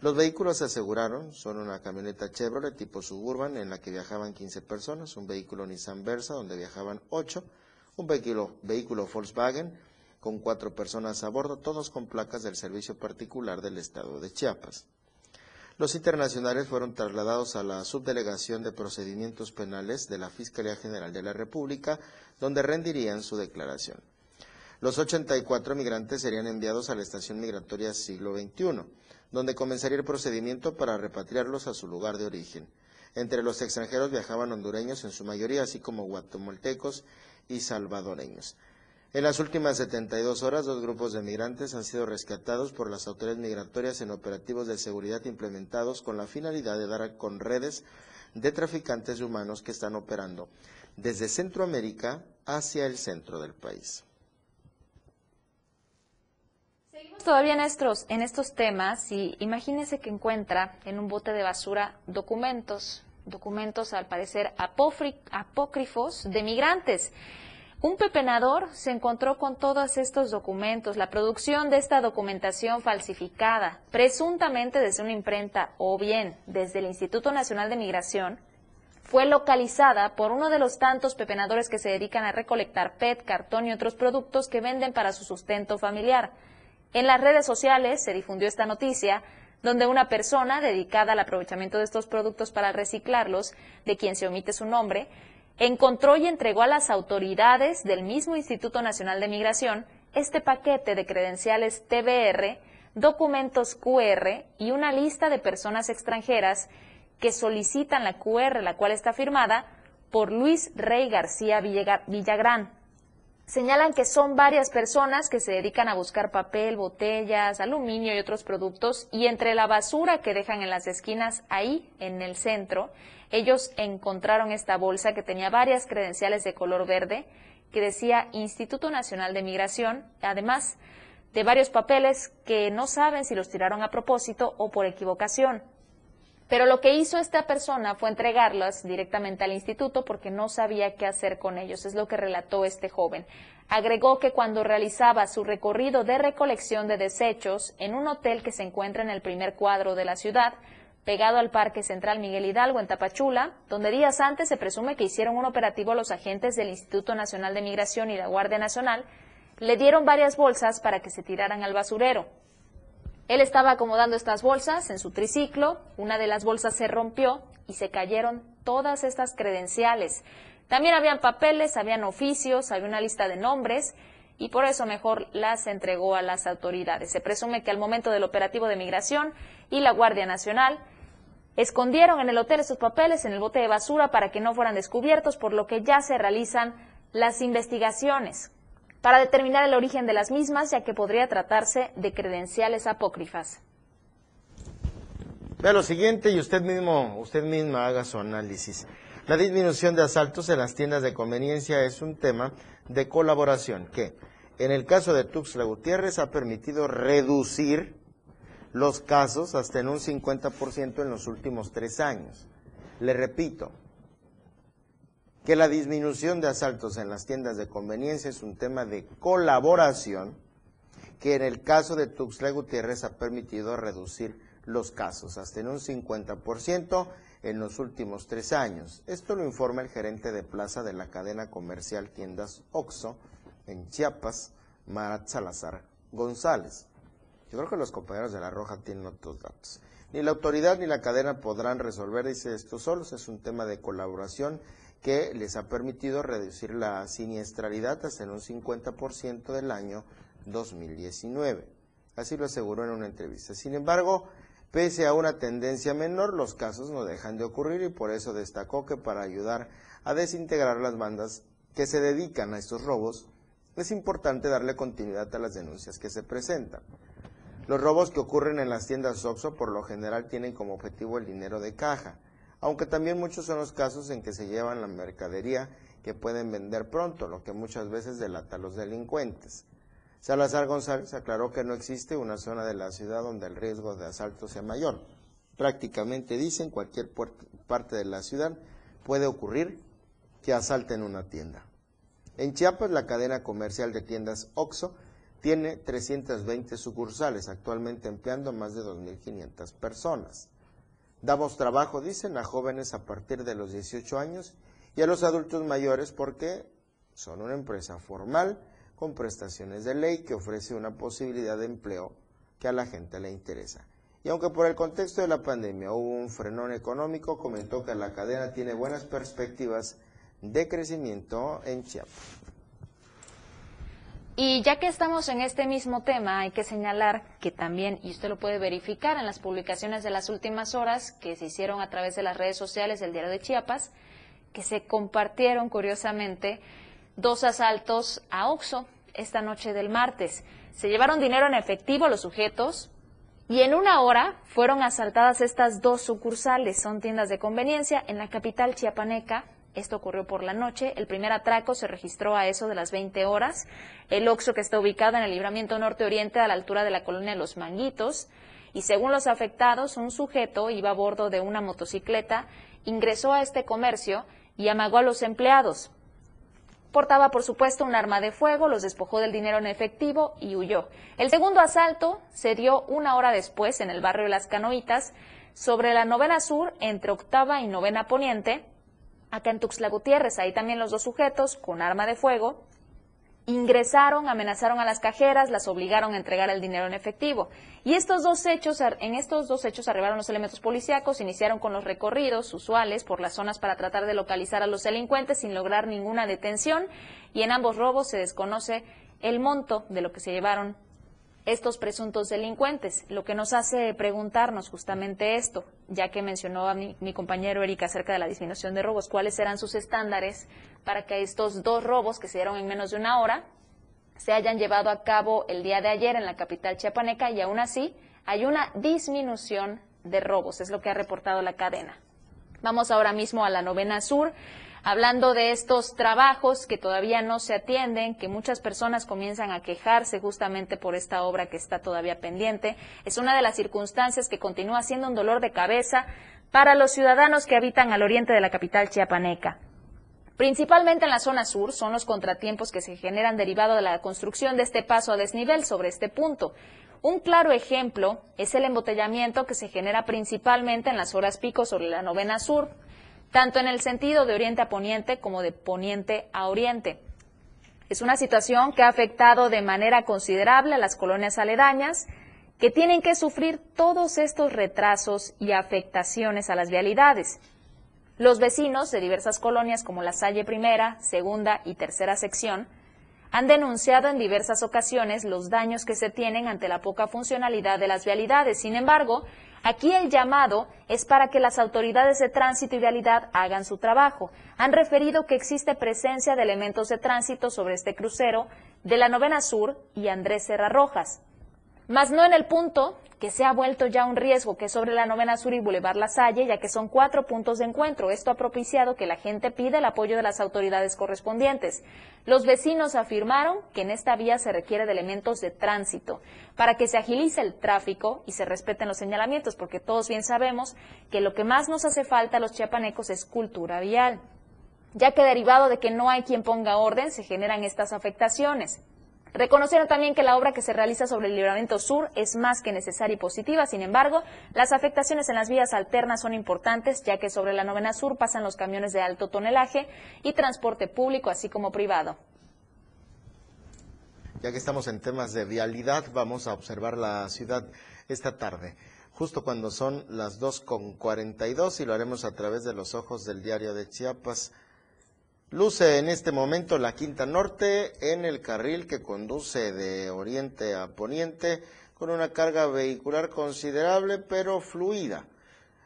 Los vehículos se aseguraron son una camioneta Chevrolet tipo Suburban en la que viajaban 15 personas, un vehículo Nissan Versa donde viajaban 8, un vehículo, vehículo Volkswagen con cuatro personas a bordo, todos con placas del servicio particular del estado de Chiapas. Los internacionales fueron trasladados a la Subdelegación de Procedimientos Penales de la Fiscalía General de la República, donde rendirían su declaración. Los 84 migrantes serían enviados a la Estación Migratoria Siglo XXI, donde comenzaría el procedimiento para repatriarlos a su lugar de origen. Entre los extranjeros viajaban hondureños en su mayoría, así como guatemaltecos y salvadoreños. En las últimas 72 horas, dos grupos de migrantes han sido rescatados por las autoridades migratorias en operativos de seguridad implementados con la finalidad de dar con redes de traficantes humanos que están operando desde Centroamérica hacia el centro del país. todavía en estos, en estos temas y imagínese que encuentra en un bote de basura documentos, documentos al parecer apócrifos de migrantes. Un pepenador se encontró con todos estos documentos, la producción de esta documentación falsificada, presuntamente desde una imprenta o bien desde el Instituto Nacional de Migración, fue localizada por uno de los tantos pepenadores que se dedican a recolectar PET, cartón y otros productos que venden para su sustento familiar. En las redes sociales se difundió esta noticia, donde una persona dedicada al aprovechamiento de estos productos para reciclarlos, de quien se omite su nombre, encontró y entregó a las autoridades del mismo Instituto Nacional de Migración este paquete de credenciales TBR, documentos QR y una lista de personas extranjeras que solicitan la QR, la cual está firmada por Luis Rey García Villagrán. Señalan que son varias personas que se dedican a buscar papel, botellas, aluminio y otros productos y entre la basura que dejan en las esquinas ahí en el centro ellos encontraron esta bolsa que tenía varias credenciales de color verde que decía Instituto Nacional de Migración, además de varios papeles que no saben si los tiraron a propósito o por equivocación. Pero lo que hizo esta persona fue entregarlas directamente al instituto porque no sabía qué hacer con ellos, es lo que relató este joven. Agregó que cuando realizaba su recorrido de recolección de desechos en un hotel que se encuentra en el primer cuadro de la ciudad, pegado al Parque Central Miguel Hidalgo en Tapachula, donde días antes se presume que hicieron un operativo los agentes del Instituto Nacional de Migración y la Guardia Nacional, le dieron varias bolsas para que se tiraran al basurero. Él estaba acomodando estas bolsas en su triciclo, una de las bolsas se rompió y se cayeron todas estas credenciales. También habían papeles, habían oficios, había una lista de nombres y por eso mejor las entregó a las autoridades. Se presume que al momento del operativo de migración y la Guardia Nacional Escondieron en el hotel esos papeles en el bote de basura para que no fueran descubiertos, por lo que ya se realizan las investigaciones para determinar el origen de las mismas, ya que podría tratarse de credenciales apócrifas. Vea lo siguiente y usted mismo, usted misma haga su análisis. La disminución de asaltos en las tiendas de conveniencia es un tema de colaboración que, en el caso de Tuxtla Gutiérrez, ha permitido reducir los casos hasta en un 50% en los últimos tres años. Le repito, que la disminución de asaltos en las tiendas de conveniencia es un tema de colaboración que en el caso de Tuxtla Gutiérrez ha permitido reducir los casos hasta en un 50% en los últimos tres años. Esto lo informa el gerente de plaza de la cadena comercial Tiendas OXO en Chiapas, Marat Salazar González. Yo creo que los compañeros de La Roja tienen otros datos. Ni la autoridad ni la cadena podrán resolver, dice esto solos, es un tema de colaboración que les ha permitido reducir la siniestralidad hasta en un 50% del año 2019. Así lo aseguró en una entrevista. Sin embargo, pese a una tendencia menor, los casos no dejan de ocurrir y por eso destacó que para ayudar a desintegrar las bandas que se dedican a estos robos, es importante darle continuidad a las denuncias que se presentan. Los robos que ocurren en las tiendas OXXO por lo general tienen como objetivo el dinero de caja, aunque también muchos son los casos en que se llevan la mercadería que pueden vender pronto, lo que muchas veces delata a los delincuentes. Salazar González aclaró que no existe una zona de la ciudad donde el riesgo de asalto sea mayor. Prácticamente dicen cualquier parte de la ciudad puede ocurrir que asalten una tienda. En Chiapas, la cadena comercial de tiendas OXO tiene 320 sucursales, actualmente empleando más de 2.500 personas. Damos trabajo, dicen, a jóvenes a partir de los 18 años y a los adultos mayores porque son una empresa formal con prestaciones de ley que ofrece una posibilidad de empleo que a la gente le interesa. Y aunque por el contexto de la pandemia hubo un frenón económico, comentó que la cadena tiene buenas perspectivas de crecimiento en Chiapas. Y ya que estamos en este mismo tema, hay que señalar que también, y usted lo puede verificar en las publicaciones de las últimas horas que se hicieron a través de las redes sociales del Diario de Chiapas, que se compartieron curiosamente dos asaltos a Oxo esta noche del martes. Se llevaron dinero en efectivo los sujetos y en una hora fueron asaltadas estas dos sucursales. Son tiendas de conveniencia en la capital chiapaneca Esto ocurrió por la noche. El primer atraco se registró a eso de las 20 horas. El Oxxo, que está ubicado en el libramiento norte-oriente a la altura de la colonia Los Manguitos. Y según los afectados, un sujeto iba a bordo de una motocicleta, ingresó a este comercio y amagó a los empleados. Portaba, por supuesto, un arma de fuego, los despojó del dinero en efectivo y huyó. El segundo asalto se dio una hora después en el barrio de Las Canoitas, sobre la novena sur, entre octava y novena poniente, acá en Tuxtla Gutiérrez. Ahí también los dos sujetos, con arma de fuego, ingresaron, amenazaron a las cajeras, las obligaron a entregar el dinero en efectivo. Y estos dos hechos, en estos dos hechos arribaron los elementos policíacos, iniciaron con los recorridos usuales por las zonas para tratar de localizar a los delincuentes sin lograr ninguna detención y en ambos robos se desconoce el monto de lo que se llevaron estos presuntos delincuentes, lo que nos hace preguntarnos justamente esto, ya que mencionó a mi, mi, compañero Erika acerca de la disminución de robos, cuáles serán sus estándares para que estos dos robos que se dieron en menos de una hora se hayan llevado a cabo el día de ayer en la capital chiapaneca y aún así hay una disminución de robos, es lo que ha reportado la cadena. Vamos ahora mismo a la novena sur hablando de estos trabajos que todavía no se atienden, que muchas personas comienzan a quejarse justamente por esta obra que está todavía pendiente. Es una de las circunstancias que continúa siendo un dolor de cabeza para los ciudadanos que habitan al oriente de la capital chiapaneca. Principalmente en la zona sur son los contratiempos que se generan derivado de la construcción de este paso a desnivel sobre este punto. Un claro ejemplo es el embotellamiento que se genera principalmente en las horas pico sobre la novena sur, tanto en el sentido de oriente a poniente como de poniente a oriente. Es una situación que ha afectado de manera considerable a las colonias aledañas, que tienen que sufrir todos estos retrasos y afectaciones a las vialidades. Los vecinos de diversas colonias como la Salle Primera, Segunda y Tercera Sección han denunciado en diversas ocasiones los daños que se tienen ante la poca funcionalidad de las vialidades. Sin embargo, Aquí el llamado es para que las autoridades de tránsito y vialidad hagan su trabajo. Han referido que existe presencia de elementos de tránsito sobre este crucero de la Novena Sur y Andrés Serra Rojas más no en el punto que se ha vuelto ya un riesgo, que es sobre la novena sur y Boulevard La Salle, ya que son cuatro puntos de encuentro. Esto ha propiciado que la gente pida el apoyo de las autoridades correspondientes. Los vecinos afirmaron que en esta vía se requiere de elementos de tránsito para que se agilice el tráfico y se respeten los señalamientos, porque todos bien sabemos que lo que más nos hace falta a los chiapanecos es cultura vial ya que derivado de que no hay quien ponga orden, se generan estas afectaciones. Reconocieron también que la obra que se realiza sobre el libramiento sur es más que necesaria y positiva, sin embargo, las afectaciones en las vías alternas son importantes, ya que sobre la novena sur pasan los camiones de alto tonelaje y transporte público, así como privado. Ya que estamos en temas de vialidad, vamos a observar la ciudad esta tarde, justo cuando son las 2.42 y lo haremos a través de los ojos del diario de Chiapas. Luce en este momento la Quinta Norte en el carril que conduce de oriente a poniente con una carga vehicular considerable pero fluida.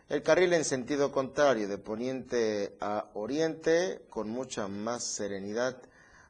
El carril en sentido contrario de poniente a oriente con mucha más serenidad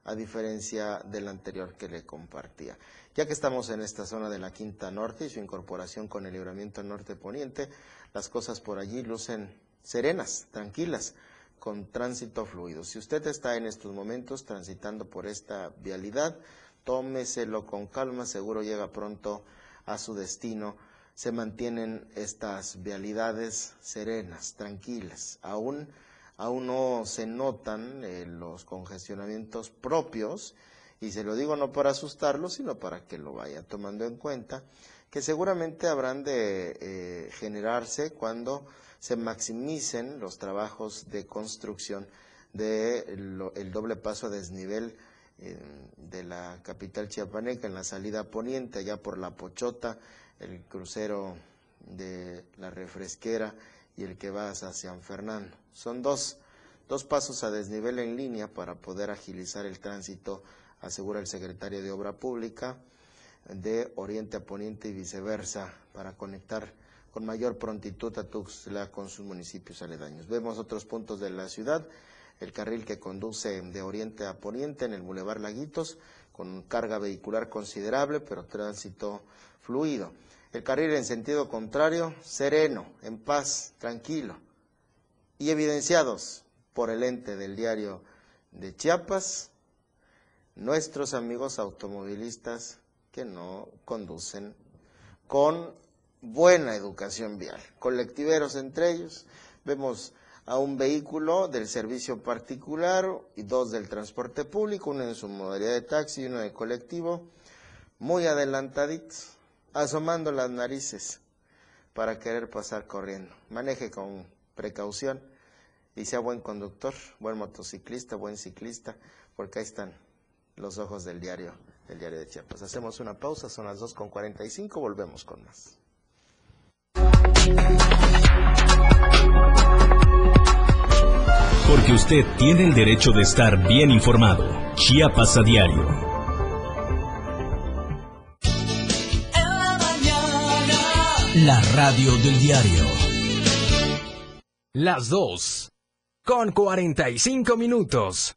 a diferencia del anterior que le compartía. Ya que estamos en esta zona de la Quinta Norte y su incorporación con el libramiento norte-poniente, las cosas por allí lucen serenas, tranquilas con tránsito fluido. Si usted está en estos momentos transitando por esta vialidad, tómeselo con calma, seguro llega pronto a su destino. Se mantienen estas vialidades serenas, tranquilas. Aún, aún no se notan eh, los congestionamientos propios, y se lo digo no para asustarlo, sino para que lo vaya tomando en cuenta, que seguramente habrán de eh, generarse cuando se maximicen los trabajos de construcción del de el doble paso a desnivel de la capital chiapaneca en la salida poniente, allá por la Pochota, el crucero de la refresquera y el que va hacia San Fernando. Son dos, dos pasos a desnivel en línea para poder agilizar el tránsito, asegura el secretario de Obra Pública, de oriente a poniente y viceversa, para conectar con mayor prontitud a Tuxtla con sus municipios aledaños. Vemos otros puntos de la ciudad, el carril que conduce de oriente a poniente en el Boulevard Laguitos, con carga vehicular considerable, pero tránsito fluido. El carril en sentido contrario, sereno, en paz, tranquilo. Y evidenciados por el ente del diario de Chiapas, nuestros amigos automovilistas que no conducen con buena educación vial. Colectiveros entre ellos, vemos a un vehículo del servicio particular y dos del transporte público, uno en su modalidad de taxi y uno de colectivo, muy adelantaditos, asomando las narices para querer pasar corriendo. Maneje con precaución y sea buen conductor, buen motociclista, buen ciclista, porque ahí están los ojos del diario, del diario de Chiapas. Hacemos una pausa, son las 2.45, volvemos con más. Porque usted tiene el derecho de estar bien informado. Chiapas a diario. La radio del diario. Las dos. Con 45 minutos.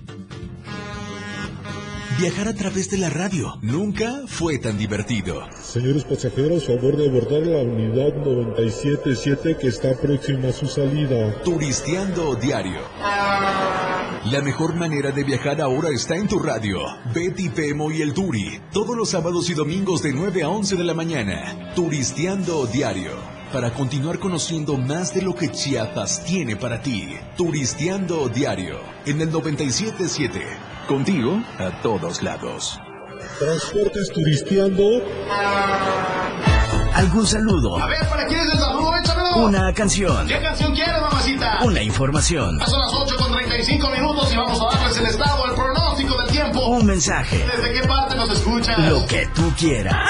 Viajar a través de la radio nunca fue tan divertido. Señores pasajeros, favor de abordar la unidad 977 que está próxima a su salida. Turisteando diario. La mejor manera de viajar ahora está en tu radio. Betty Pemo y el Turi. Todos los sábados y domingos de 9 a 11 de la mañana. Turisteando diario. Para continuar conociendo más de lo que Chiapas tiene para ti. Turisteando diario. En el 977. Contigo a todos lados. Transportes turisteando. ¿Algún saludo? A ver, ¿para quién es el saludo? Échamelo. Una canción. ¿Qué canción quieres, mamacita? Una información. Ya son las 8 con 35 minutos y vamos a darles el estado, el pronóstico del tiempo. Un mensaje. ¿Desde qué parte nos escuchas? Lo que tú quieras.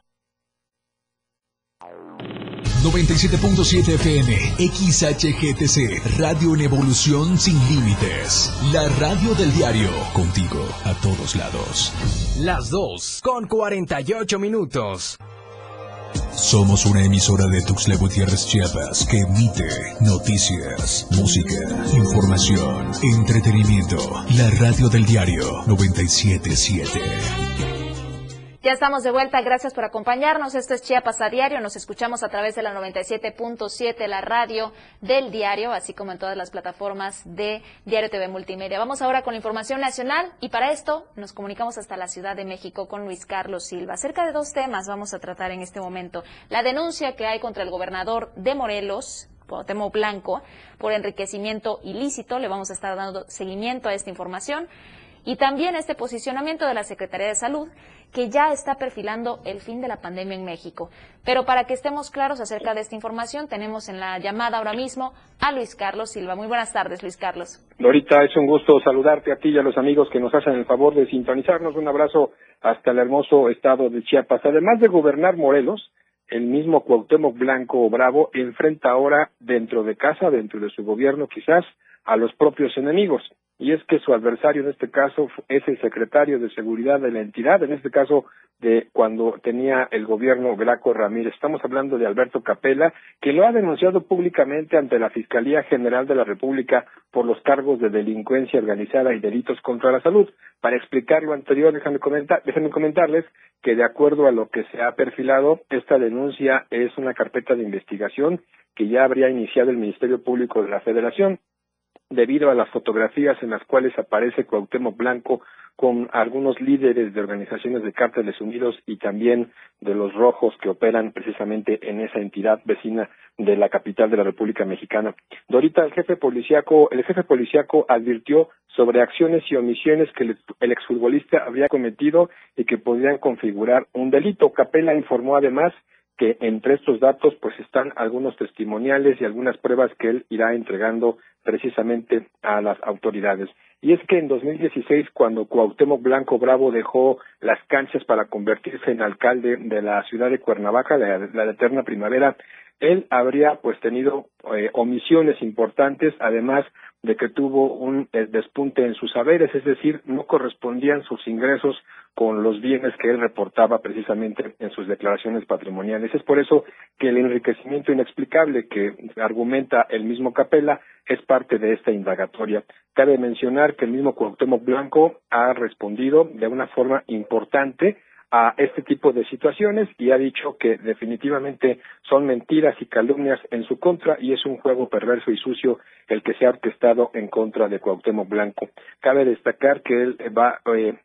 97.7 FM, XHGTC, Radio en Evolución Sin Límites. La radio del diario, contigo a todos lados. Las dos. Con 48 minutos. Somos una emisora de Tuxtla Gutiérrez Chiapas que emite noticias, música, información, entretenimiento. La radio del diario 977. Estamos de vuelta, gracias por acompañarnos. Esto es Chiapas a diario. Nos escuchamos a través de la 97.7, la radio del diario, así como en todas las plataformas de Diario TV Multimedia. Vamos ahora con la información nacional y para esto nos comunicamos hasta la Ciudad de México con Luis Carlos Silva. Cerca de dos temas vamos a tratar en este momento. La denuncia que hay contra el gobernador de Morelos, Cuauhtémoc Blanco, por enriquecimiento ilícito. Le vamos a estar dando seguimiento a esta información y también este posicionamiento de la Secretaría de Salud, que ya está perfilando el fin de la pandemia en México. Pero para que estemos claros acerca de esta información, tenemos en la llamada ahora mismo a Luis Carlos Silva. Muy buenas tardes, Luis Carlos. Lorita, es un gusto saludarte a ti y a los amigos que nos hacen el favor de sintonizarnos. Un abrazo hasta el hermoso estado de Chiapas. Además de gobernar Morelos, el mismo Cuauhtémoc Blanco Bravo enfrenta ahora dentro de casa, dentro de su gobierno quizás, a los propios enemigos. Y es que su adversario en este caso es el secretario de Seguridad de la entidad, en este caso de cuando tenía el gobierno Graco Ramírez. Estamos hablando de Alberto Capella, que lo ha denunciado públicamente ante la Fiscalía General de la República por los cargos de delincuencia organizada y delitos contra la salud. Para explicar lo anterior, déjenme, comentar, comentarles que de acuerdo a lo que se ha perfilado, esta denuncia es una carpeta de investigación que ya habría iniciado el Ministerio Público de la Federación debido a las fotografías en las cuales aparece Cuauhtémoc Blanco con algunos líderes de organizaciones de cárteles unidos y también de los rojos que operan precisamente en esa entidad vecina de la capital de la República Mexicana. Dorita, el jefe policíaco, el jefe policíaco advirtió sobre acciones y omisiones que el exfutbolista habría cometido y que podrían configurar un delito. Capela informó además que entre estos datos pues están algunos testimoniales y algunas pruebas que él irá entregando precisamente a las autoridades. Y es que en 2016, cuando Cuauhtémoc Blanco Bravo dejó las canchas para convertirse en alcalde de la ciudad de Cuernavaca, la, la eterna primavera, él habría pues tenido eh, omisiones importantes, además de que tuvo un eh, despunte en sus saberes, es decir, no correspondían sus ingresos con los bienes que él reportaba precisamente en sus declaraciones patrimoniales. Es por eso que el enriquecimiento inexplicable que argumenta el mismo Capella es parte de esta indagatoria. Cabe mencionar que el mismo Cuauhtémoc Blanco ha respondido de una forma importante a este tipo de situaciones y ha dicho que definitivamente son mentiras y calumnias en su contra y es un juego perverso y sucio el que se ha orquestado en contra de Cuauhtémoc Blanco. Cabe destacar que él va eh,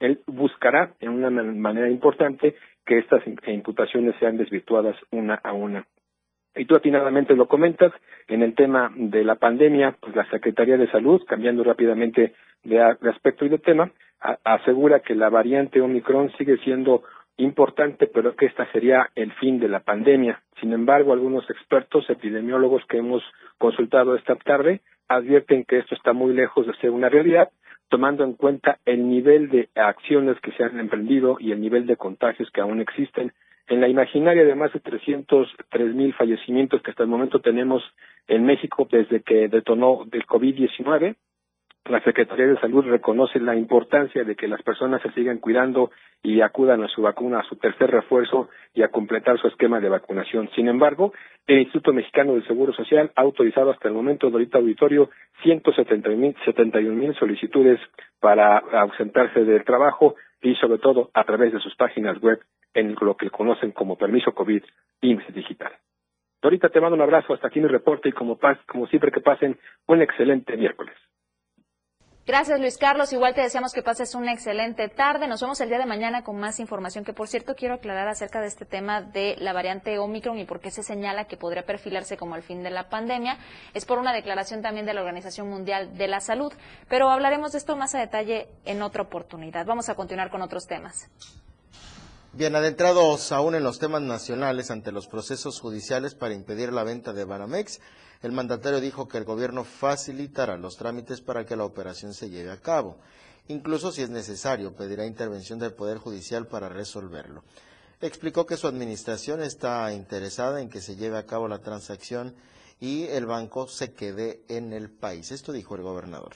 él buscará en una manera importante que estas imputaciones sean desvirtuadas una a una. Y tú atinadamente lo comentas, en el tema de la pandemia, pues la Secretaría de Salud, cambiando rápidamente de, aspecto y de tema, asegura que la variante Omicron sigue siendo importante, pero que esta sería el fin de la pandemia. Sin embargo, algunos expertos epidemiólogos que hemos consultado esta tarde advierten que esto está muy lejos de ser una realidad, tomando en cuenta el nivel de acciones que se han emprendido y el nivel de contagios que aún existen en la imaginaria de más de 303 mil fallecimientos que hasta el momento tenemos en México desde que detonó del COVID-19, la Secretaría de Salud reconoce la importancia de que las personas se sigan cuidando y acudan a su vacuna, a su tercer refuerzo y a completar su esquema de vacunación. Sin embargo, el Instituto Mexicano del Seguro Social ha autorizado hasta el momento de ahorita auditorio 171 mil solicitudes para ausentarse del trabajo y sobre todo a través de sus páginas web en lo que conocen como permiso COVID IMSS Digital. Ahorita te mando un abrazo, hasta aquí mi reporte y como siempre que pasen un excelente miércoles. Gracias Luis Carlos, igual te deseamos que pases una excelente tarde. Nos vemos el día de mañana con más información que por cierto quiero aclarar acerca de este tema de la variante Omicron y por qué se señala que podría perfilarse como el fin de la pandemia. Es por una declaración también de la Organización Mundial de la Salud, pero hablaremos de esto más a detalle en otra oportunidad. Vamos a continuar con otros temas. Bien, adentrados aún en los temas nacionales ante los procesos judiciales para impedir la venta de Banamex, el mandatario dijo que el gobierno facilitará los trámites para que la operación se lleve a cabo. Incluso si es necesario, pedirá intervención del Poder Judicial para resolverlo. Explicó que su administración está interesada en que se lleve a cabo la transacción y el banco se quede en el país. Esto dijo el gobernador.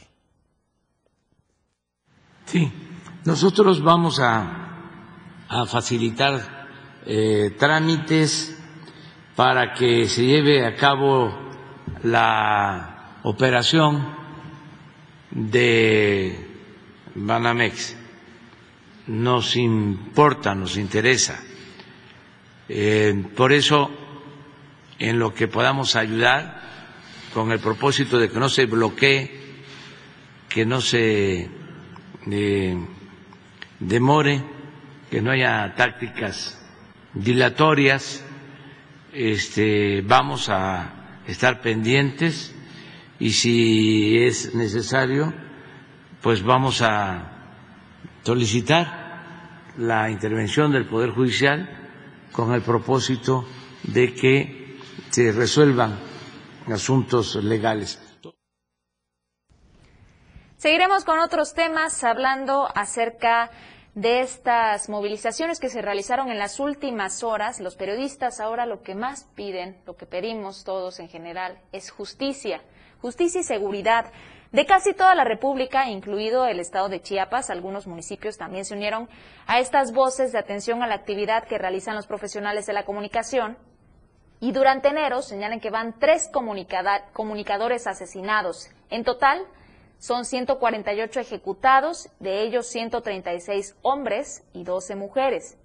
Sí, nosotros vamos a facilitar eh, trámites para que se lleve a cabo la operación de Banamex. Nos importa, nos interesa. Eh, por eso, en lo que podamos ayudar, con el propósito de que no se bloquee, que no se eh, demore que no haya tácticas dilatorias, este, vamos a estar pendientes y si es necesario, pues vamos a solicitar la intervención del Poder Judicial con el propósito de que se resuelvan asuntos legales. Seguiremos con otros temas hablando acerca estas movilizaciones que se realizaron en las últimas horas, los periodistas ahora lo que más piden, lo que pedimos todos en general, es justicia, justicia y seguridad. De casi toda la República, incluido el estado de Chiapas, algunos municipios también se unieron a estas voces de atención a la actividad que realizan los profesionales de la comunicación. Y durante enero señalan que van tres comunicadores asesinados. En total, son 148 ejecutados, de ellos 136 hombres y 12 mujeres.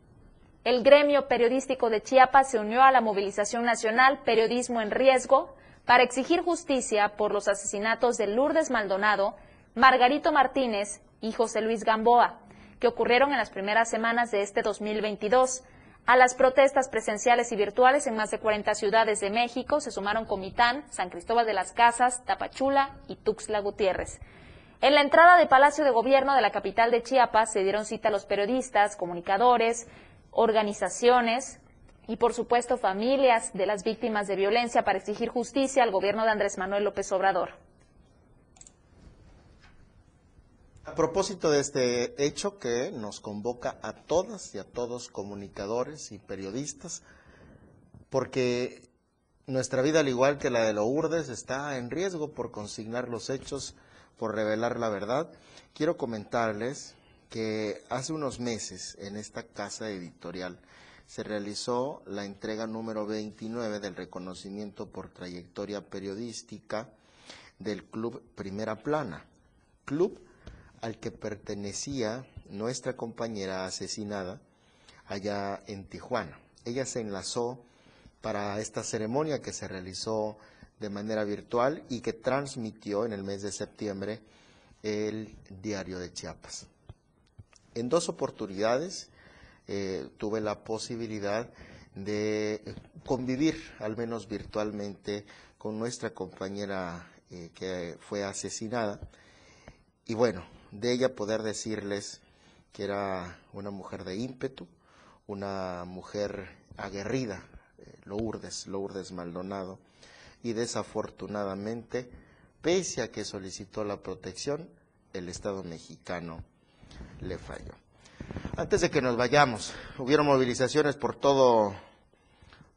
El gremio periodístico de Chiapas se unió a la movilización nacional Periodismo en Riesgo, para exigir justicia por los asesinatos de Lourdes Maldonado, Margarito Martínez y José Luis Gamboa, que ocurrieron en las primeras semanas de este 2022. A las protestas presenciales y virtuales en más de 40 ciudades de México se sumaron Comitán, San Cristóbal de las Casas, Tapachula y Tuxtla Gutiérrez. En la entrada de Palacio de Gobierno de la capital de Chiapas se dieron cita a los periodistas, comunicadores, organizaciones, y por supuesto familias de las víctimas de violencia para exigir justicia al gobierno de Andrés Manuel López Obrador. A propósito de este hecho que nos convoca a todas y a todos comunicadores y periodistas, porque nuestra vida, al igual que la de Lourdes, está en riesgo por consignar los hechos, por revelar la verdad, quiero comentarles que hace unos meses en esta casa editorial se realizó la entrega número 29 del reconocimiento por trayectoria periodística del Club Primera Plana, club al que pertenecía nuestra compañera asesinada allá en Tijuana. Ella se enlazó para esta ceremonia que se realizó de manera virtual y que transmitió en el mes de septiembre el diario de Chiapas. En dos oportunidades, eh, tuve la posibilidad de convivir, al menos virtualmente, con nuestra compañera eh, que fue asesinada. Y bueno, de ella poder decirles que era una mujer de ímpetu, una mujer aguerrida, eh, Lourdes, Lourdes Maldonado, y desafortunadamente, pese a que solicitó la protección, el Estado mexicano le falló. Antes de que nos vayamos, hubieron movilizaciones por todo,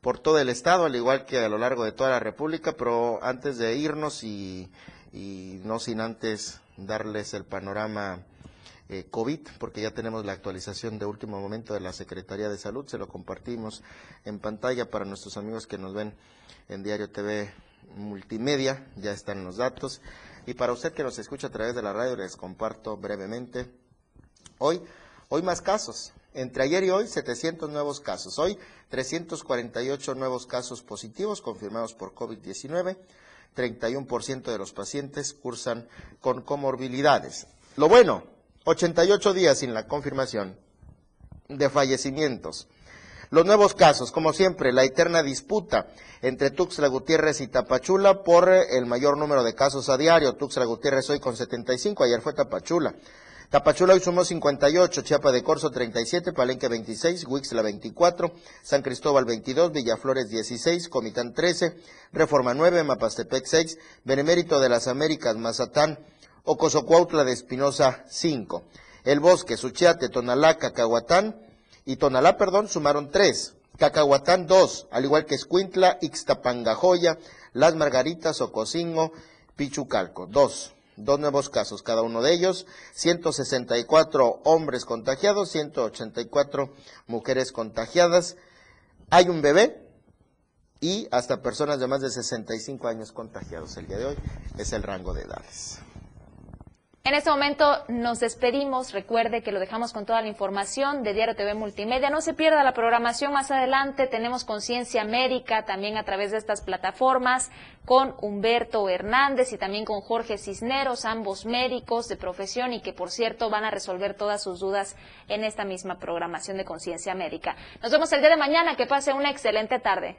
por todo el estado, al igual que a lo largo de toda la República, pero antes de irnos y, no sin antes darles el panorama eh, COVID, porque ya tenemos la actualización de último momento de la Secretaría de Salud, se lo compartimos en pantalla para nuestros amigos que nos ven en Diario TV Multimedia, ya están los datos. Y para usted que nos escucha a través de la radio, les comparto brevemente. Hoy Hoy más casos. Entre ayer y hoy, 700 nuevos casos. Hoy, 348 nuevos casos positivos confirmados por COVID-19. 31% de los pacientes cursan con comorbilidades. Lo bueno, 88 días sin la confirmación de fallecimientos. Los nuevos casos, como siempre, la eterna disputa entre Tuxtla Gutiérrez y Tapachula por el mayor número de casos a diario. Tuxtla Gutiérrez hoy con 75, ayer fue Tapachula. Tapachula hoy sumó 58, Chiapa de Corzo 37, Palenque 26, Huixla 24, San Cristóbal 22, Villaflores 16, Comitán 13, Reforma 9, Mapastepec 6, Benemérito de las Américas, Mazatán, Ocosocuautla de Espinosa 5. El Bosque, Suchiate, Tonalá, Cacahuatán y Tonalá, perdón, sumaron 3. Cacahuatán 2, al igual que Escuintla, Ixtapangajoya, Las Margaritas, Ocosingo, Pichucalco 2 dos nuevos casos, cada uno de ellos, 164 hombres contagiados, 184 mujeres contagiadas. Hay un bebé y hasta personas de más de 65 años contagiados el día de hoy. Es el rango de edades. En este momento nos despedimos. Recuerde que lo dejamos con toda la información de Diario TV Multimedia. No se pierda la programación más adelante. Tenemos Conciencia Médica también a través de estas plataformas con Humberto Hernández y también con Jorge Cisneros, ambos médicos de profesión y que por cierto van a resolver todas sus dudas en esta misma programación de Conciencia Médica. Nos vemos el día de mañana. Que pase una excelente tarde.